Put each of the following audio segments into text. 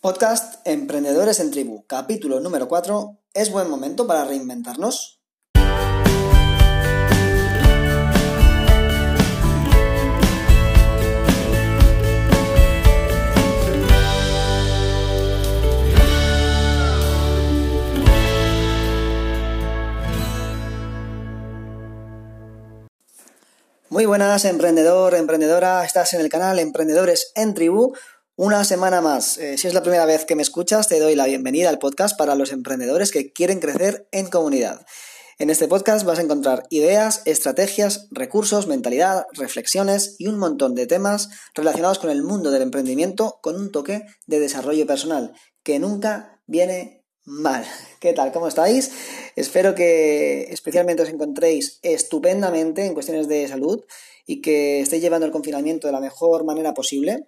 Podcast Emprendedores en Tribu, capítulo número 4. ¿Es buen momento para reinventarnos? Muy buenas, emprendedor, emprendedora. Estás en el canal Emprendedores en Tribu. Una semana más. Eh, si es la primera vez que me escuchas, te doy la bienvenida al podcast para los emprendedores que quieren crecer en comunidad. En este podcast vas a encontrar ideas, estrategias, recursos, mentalidad, reflexiones y un montón de temas relacionados con el mundo del emprendimiento con un toque de desarrollo personal que nunca viene mal. ¿Qué tal? ¿Cómo estáis? Espero que especialmente os encontréis estupendamente en cuestiones de salud y que estéis llevando el confinamiento de la mejor manera posible.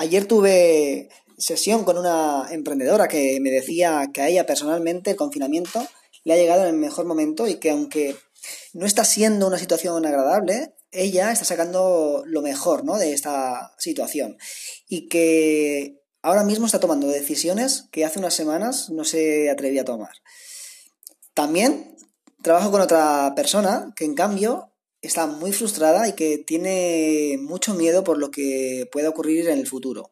Ayer tuve sesión con una emprendedora que me decía que a ella personalmente el confinamiento le ha llegado en el mejor momento y que aunque no está siendo una situación agradable, ella está sacando lo mejor ¿no? de esta situación y que ahora mismo está tomando decisiones que hace unas semanas no se atrevía a tomar. También trabajo con otra persona que en cambio está muy frustrada y que tiene mucho miedo por lo que pueda ocurrir en el futuro.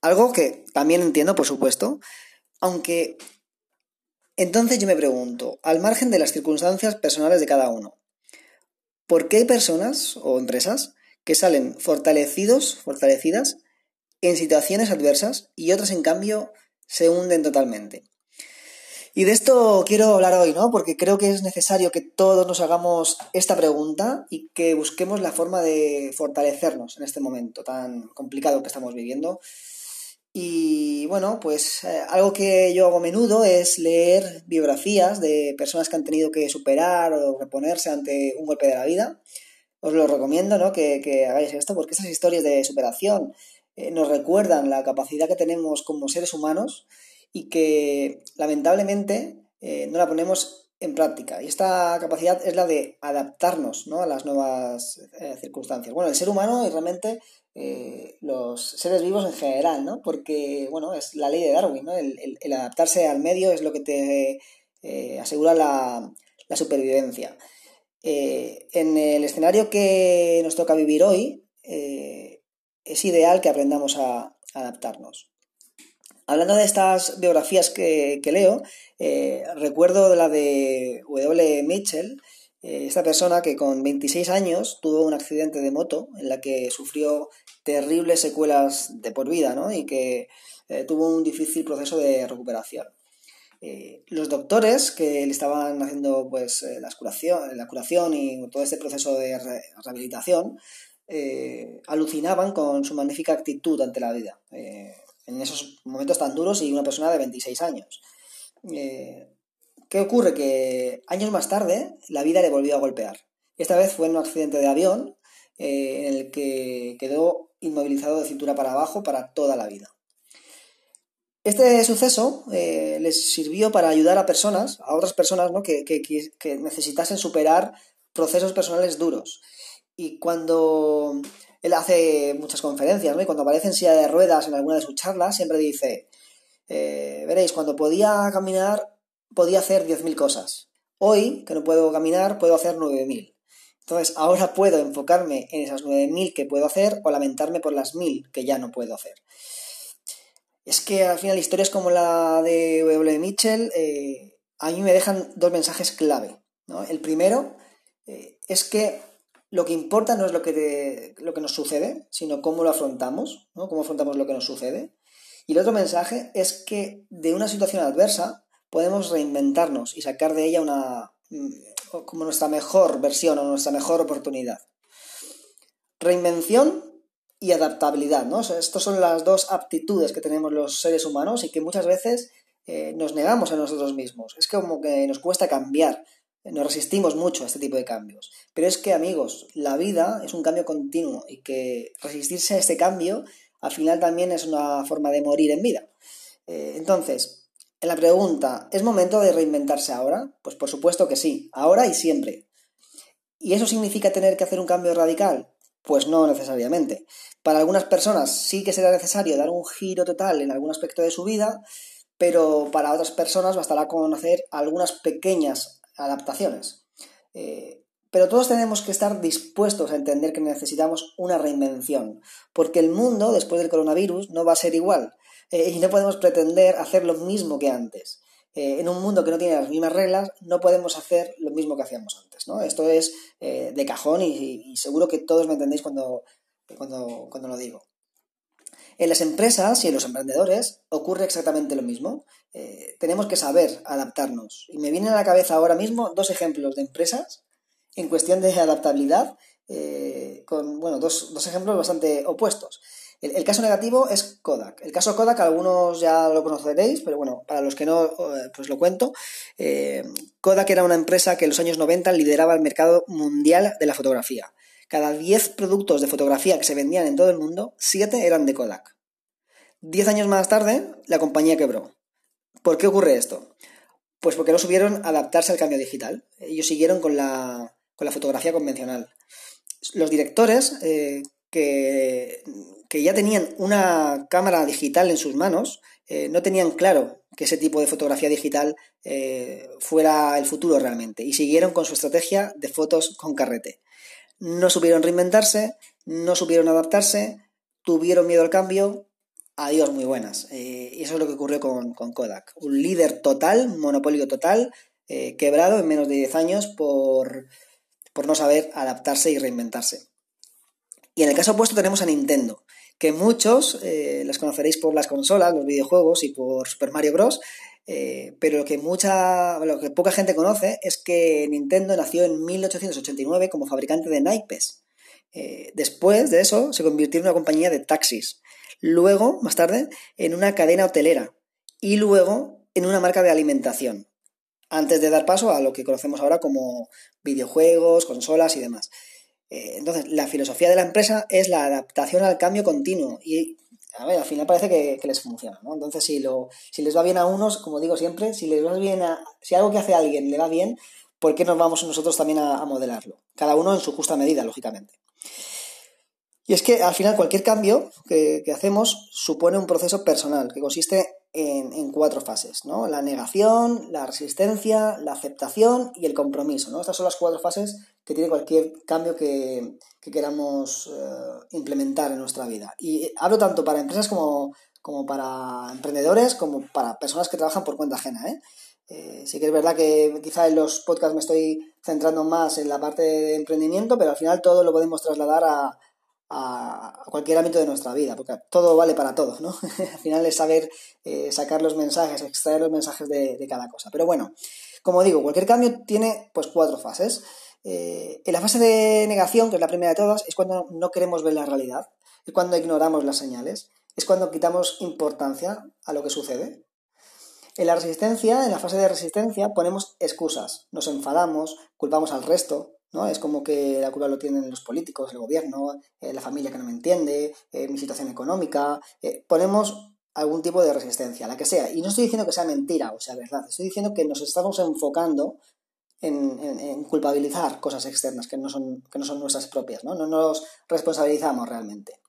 Algo que también entiendo, por supuesto, aunque entonces yo me pregunto, al margen de las circunstancias personales de cada uno, ¿por qué hay personas o empresas que salen fortalecidos, fortalecidas en situaciones adversas y otras en cambio se hunden totalmente? Y de esto quiero hablar hoy, ¿no? Porque creo que es necesario que todos nos hagamos esta pregunta y que busquemos la forma de fortalecernos en este momento tan complicado que estamos viviendo. Y bueno, pues eh, algo que yo hago a menudo es leer biografías de personas que han tenido que superar o reponerse ante un golpe de la vida. Os lo recomiendo, ¿no? Que, hagáis esto, porque estas historias de superación eh, nos recuerdan la capacidad que tenemos como seres humanos y que lamentablemente eh, no la ponemos en práctica. Y esta capacidad es la de adaptarnos ¿no? a las nuevas eh, circunstancias. Bueno, el ser humano y realmente eh, los seres vivos en general, ¿no? Porque, bueno, es la ley de Darwin, ¿no? El, el, adaptarse al medio es lo que te asegura la, la supervivencia. en el escenario que nos toca vivir hoy, es ideal que aprendamos a adaptarnos. Hablando de estas biografías que, leo, eh, recuerdo la de W. Mitchell, eh, esta persona que con 26 años tuvo un accidente de moto en la que sufrió terribles secuelas de por vida ¿no? y que eh, tuvo un difícil proceso de recuperación. los doctores que le estaban haciendo pues, la, curación, la curación y todo este proceso de rehabilitación alucinaban con su magnífica actitud ante la vida en esos momentos tan duros y una persona de 26 años. Eh, ¿Qué ocurre? Que años más tarde la vida le volvió a golpear. Esta vez fue en un accidente de avión eh, en el que quedó inmovilizado de cintura para abajo para toda la vida. Este suceso eh, les sirvió para ayudar a personas, a otras personas ¿no? que, que necesitasen superar procesos personales duros. Y cuando él hace muchas conferencias, ¿no? Y cuando aparece en silla de ruedas en alguna de sus charlas, siempre dice, eh, veréis, cuando podía caminar, podía hacer 10.000 cosas. Hoy, que no puedo caminar, puedo hacer 9.000. Entonces, ahora puedo enfocarme en esas 9.000 que puedo hacer o lamentarme por las 1.000 que ya no puedo hacer. Es que al final historias como la de W. Mitchell eh, a mí me dejan dos mensajes clave. ¿no? El primero eh, es que lo que importa no es lo que, lo que nos sucede, sino cómo lo afrontamos, ¿no? Cómo afrontamos lo que nos sucede. Y el otro mensaje es que de una situación adversa podemos reinventarnos y sacar de ella una mm, como nuestra mejor versión o nuestra mejor oportunidad. Reinvención y adaptabilidad, ¿no? estas son las dos aptitudes que tenemos los seres humanos y que muchas veces eh, nos negamos a nosotros mismos. Es como que nos cuesta cambiar, nos resistimos mucho a este tipo de cambios. Pero es que, amigos, la vida es un cambio continuo y que resistirse a este cambio al final también es una forma de morir en vida. Eh, entonces, en la pregunta, ¿es momento de reinventarse ahora? Pues por supuesto que sí, ahora y siempre. ¿Y eso significa tener que hacer un cambio radical? Pues no necesariamente. Para algunas personas sí que será necesario dar un giro total en algún aspecto de su vida, pero para otras personas bastará con hacer algunas pequeñas adaptaciones. Eh, pero todos tenemos que estar dispuestos a entender que necesitamos una reinvención, porque el mundo, después del coronavirus, no va a ser igual, eh, y no podemos pretender hacer lo mismo que antes. Eh, en un mundo que no tiene las mismas reglas, no podemos hacer lo mismo que hacíamos antes. ¿no? Esto es de cajón y, seguro que todos me entendéis cuando, cuando, cuando lo digo. En las empresas y en los emprendedores ocurre exactamente lo mismo. Eh, tenemos que saber adaptarnos. Y me vienen a la cabeza ahora mismo dos ejemplos de empresas en cuestión de adaptabilidad, eh, con bueno, dos, ejemplos bastante opuestos. El, caso negativo es Kodak. El caso Kodak, algunos ya lo conoceréis, pero bueno, para los que no, eh, pues lo cuento. Kodak era una empresa que en los años 90 lideraba el mercado mundial de la fotografía. Cada 10 productos de fotografía que se vendían en todo el mundo, 7 eran de Kodak. 10 años más tarde, la compañía quebró. ¿Por qué ocurre esto? Pues porque no supieron adaptarse al cambio digital. Ellos siguieron con la, fotografía convencional. Los directores eh, que, ya tenían una cámara digital en sus manos eh, no tenían claro que ese tipo de fotografía digital eh, fuera el futuro realmente y siguieron con su estrategia de fotos con carrete no supieron reinventarse, no supieron adaptarse, tuvieron miedo al cambio, adiós muy buenas. Eh, y eso es lo que ocurrió con, Kodak. Un líder total, monopolio total, eh, quebrado en menos de 10 años por, por no saber adaptarse y reinventarse. Y en el caso opuesto tenemos a Nintendo, que muchos eh, las conoceréis por las consolas, los videojuegos y por Super Mario Bros. Eh, pero lo que mucha, lo que poca gente conoce es que Nintendo nació en 1889 como fabricante de naipes. Eh, después de eso se convirtió en una compañía de taxis. Luego, más tarde, en una cadena hotelera. Y luego en una marca de alimentación. Antes de dar paso a lo que conocemos ahora como videojuegos, consolas y demás. Eh, entonces, la filosofía de la empresa es la adaptación al cambio continuo y a ver, al final parece que, les funciona, ¿no? Entonces, si, lo, si les va bien a unos, como digo siempre, si les va bien a, si algo que hace alguien le va bien, ¿por qué nos vamos nosotros también a, modelarlo? Cada uno en su justa medida, lógicamente. Y es que al final cualquier cambio que, hacemos supone un proceso personal que consiste en, cuatro fases, ¿no? La negación, la resistencia, la aceptación y el compromiso, ¿no? Estas son las cuatro fases que tiene cualquier cambio que, queramos eh, implementar en nuestra vida. Y hablo tanto para empresas como, como para emprendedores, como para personas que trabajan por cuenta ajena. ¿eh? Eh, sí que es verdad que quizá en los podcasts me estoy centrando más en la parte de emprendimiento, pero al final todo lo podemos trasladar a, cualquier ámbito de nuestra vida, porque todo vale para todos, ¿no? al final es saber sacar los mensajes, extraer los mensajes de, de, cada cosa. Pero bueno, como digo, cualquier cambio tiene pues cuatro fases. Eh, en la fase de negación, que es la primera de todas, es cuando no queremos ver la realidad, es cuando ignoramos las señales, es cuando quitamos importancia a lo que sucede. En la resistencia, en la fase de resistencia, ponemos excusas, nos enfadamos, culpamos al resto, ¿no? Es como que la culpa lo tienen los políticos, el gobierno, eh, la familia que no me entiende, eh, mi situación económica. ponemos algún tipo de resistencia, la que sea. Y no estoy diciendo que sea mentira o sea verdad, estoy diciendo que nos estamos enfocando en, culpabilizar cosas externas que no son, que no son nuestras propias, ¿no? No nos responsabilizamos realmente.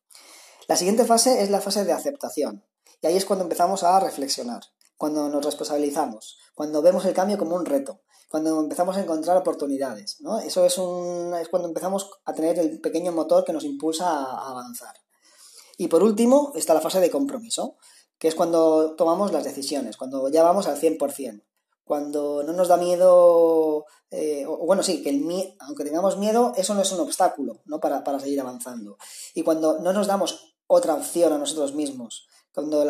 La siguiente fase es la fase de aceptación. Y ahí es cuando empezamos a reflexionar, cuando nos responsabilizamos, cuando vemos el cambio como un reto, cuando empezamos a encontrar oportunidades. ¿no? Eso es, un, es cuando empezamos a tener el pequeño motor que nos impulsa a avanzar. Y por último está la fase de compromiso, que es cuando tomamos las decisiones, cuando ya vamos al 100% cuando no nos da miedo, eh, bueno, sí, que el aunque tengamos miedo, eso no es un obstáculo ¿no? Para, seguir avanzando. Y cuando no nos damos otra opción a nosotros mismos, cuando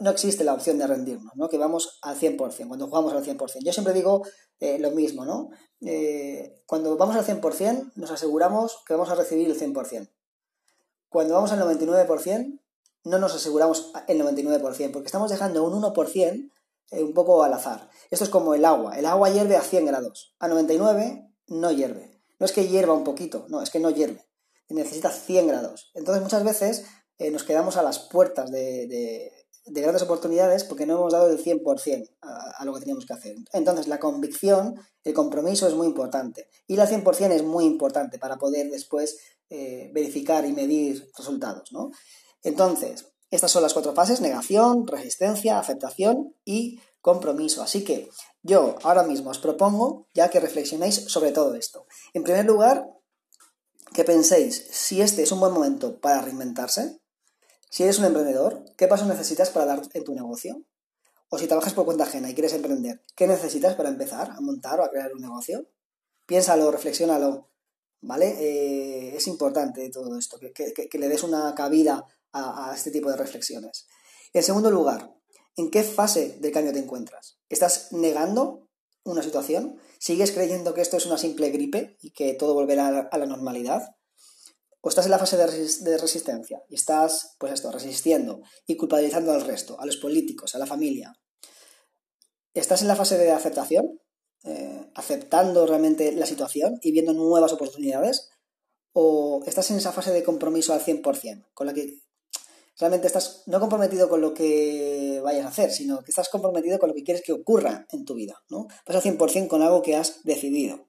no, existe la opción de rendirnos, ¿no? que vamos al 100%, cuando jugamos al 100%. Yo siempre digo eh, lo mismo, ¿no? Eh, cuando vamos al 100%, nos aseguramos que vamos a recibir el 100%. Cuando vamos al 99%, no nos aseguramos el 99%, porque estamos dejando un 1% eh, un poco al azar. Esto es como el agua. El agua hierve a 100 grados. A 99 no hierve. No es que hierva un poquito, no, es que no hierve. Necesita 100 grados. Entonces muchas veces eh, nos quedamos a las puertas de, grandes oportunidades porque no hemos dado el 100% a, a, lo que teníamos que hacer. Entonces la convicción, el compromiso es muy importante. Y la 100% es muy importante para poder después eh, verificar y medir resultados, ¿no? Entonces, estas son las cuatro fases, negación, resistencia, aceptación y compromiso. Así que yo ahora mismo os propongo ya que reflexionéis sobre todo esto. En primer lugar, que penséis si este es un buen momento para reinventarse, si eres un emprendedor, ¿qué pasos necesitas para dar en tu negocio? O si trabajas por cuenta ajena y quieres emprender, ¿qué necesitas para empezar a montar o a crear un negocio? Piénsalo, reflexiónalo, ¿vale? Eh, es importante todo esto, que, le des una cabida a, este tipo de reflexiones. En segundo lugar, ¿en qué fase del cambio te encuentras? ¿Estás negando una situación? ¿Sigues creyendo que esto es una simple gripe y que todo volverá a la normalidad? o estás en la fase de, resistencia y estás, pues esto, resistiendo y culpabilizando al resto, a los políticos, a la familia. ¿Estás en la fase de aceptación? Eh, aceptando realmente la situación y viendo nuevas oportunidades? ¿O estás en esa fase de compromiso al 100%, con la que realmente estás no comprometido con lo que vayas a hacer, sino que estás comprometido con lo que quieres que ocurra en tu vida, ¿no? Vas al 100% con algo que has decidido.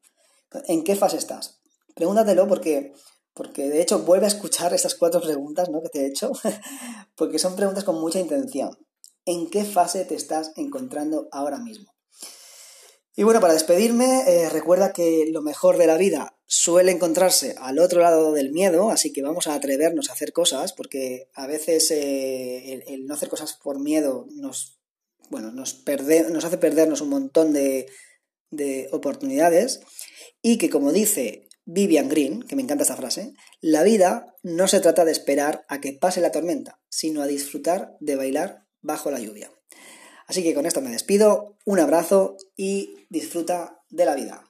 ¿En qué fase estás? Pregúntatelo porque porque de hecho vuelve a escuchar estas cuatro preguntas ¿no? que te he hecho, porque son preguntas con mucha intención. ¿En qué fase te estás encontrando ahora mismo? Y bueno, para despedirme, eh, recuerda que lo mejor de la vida suele encontrarse al otro lado del miedo, así que vamos a atrevernos a hacer cosas, porque a veces eh, el, no hacer cosas por miedo nos, bueno, nos, nos hace perdernos un montón de, de oportunidades, y que como dice Vivian Green, que me encanta esta frase, la vida no se trata de esperar a que pase la tormenta, sino a disfrutar de bailar bajo la lluvia. Así que con esto me despido, un abrazo y disfruta de la vida.